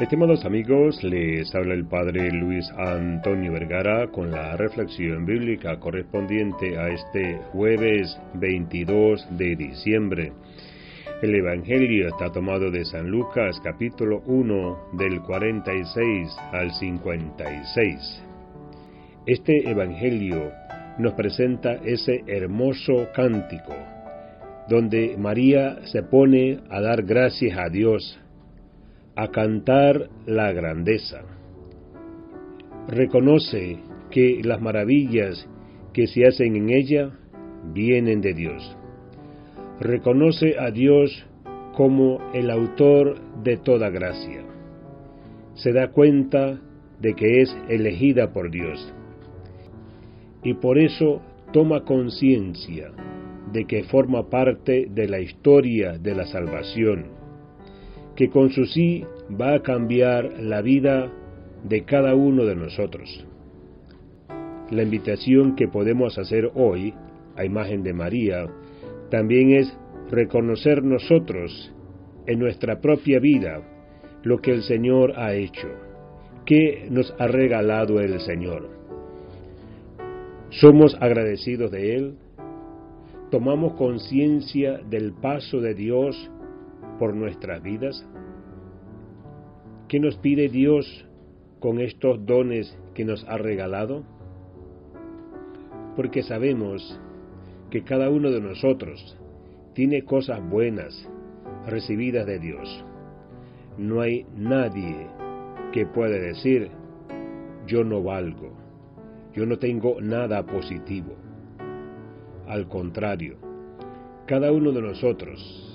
Estimados amigos, les habla el Padre Luis Antonio Vergara con la reflexión bíblica correspondiente a este jueves 22 de diciembre. El Evangelio está tomado de San Lucas capítulo 1 del 46 al 56. Este Evangelio nos presenta ese hermoso cántico donde María se pone a dar gracias a Dios, a cantar la grandeza. Reconoce que las maravillas que se hacen en ella vienen de Dios. Reconoce a Dios como el autor de toda gracia. Se da cuenta de que es elegida por Dios. Y por eso toma conciencia de que forma parte de la historia de la salvación, que con su sí va a cambiar la vida de cada uno de nosotros. La invitación que podemos hacer hoy, a imagen de María, también es reconocer nosotros en nuestra propia vida lo que el Señor ha hecho, que nos ha regalado el Señor. Somos agradecidos de Él tomamos conciencia del paso de Dios por nuestras vidas? ¿Qué nos pide Dios con estos dones que nos ha regalado? Porque sabemos que cada uno de nosotros tiene cosas buenas recibidas de Dios. No hay nadie que pueda decir, yo no valgo, yo no tengo nada positivo. Al contrario, cada uno de nosotros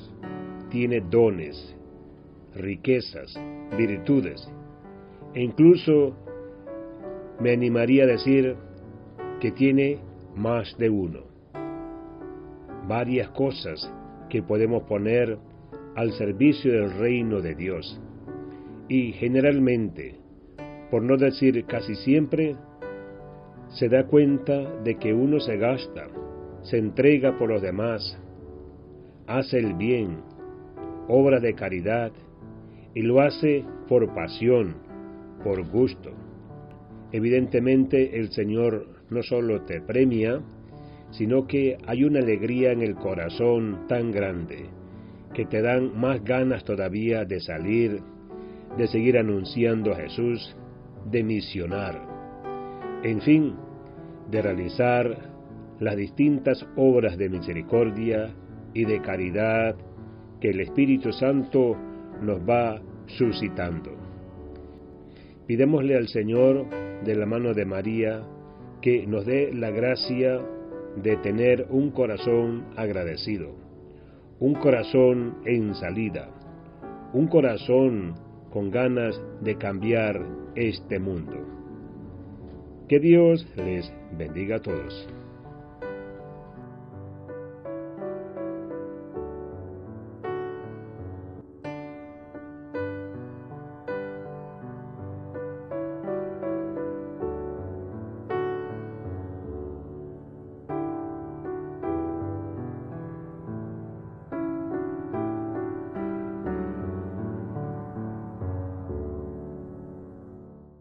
tiene dones, riquezas, virtudes, e incluso me animaría a decir que tiene más de uno. Varias cosas que podemos poner al servicio del reino de Dios. Y generalmente, por no decir casi siempre, se da cuenta de que uno se gasta se entrega por los demás, hace el bien, obra de caridad, y lo hace por pasión, por gusto. Evidentemente el Señor no solo te premia, sino que hay una alegría en el corazón tan grande, que te dan más ganas todavía de salir, de seguir anunciando a Jesús, de misionar, en fin, de realizar las distintas obras de misericordia y de caridad que el Espíritu Santo nos va suscitando. Pidémosle al Señor, de la mano de María, que nos dé la gracia de tener un corazón agradecido, un corazón en salida, un corazón con ganas de cambiar este mundo. Que Dios les bendiga a todos.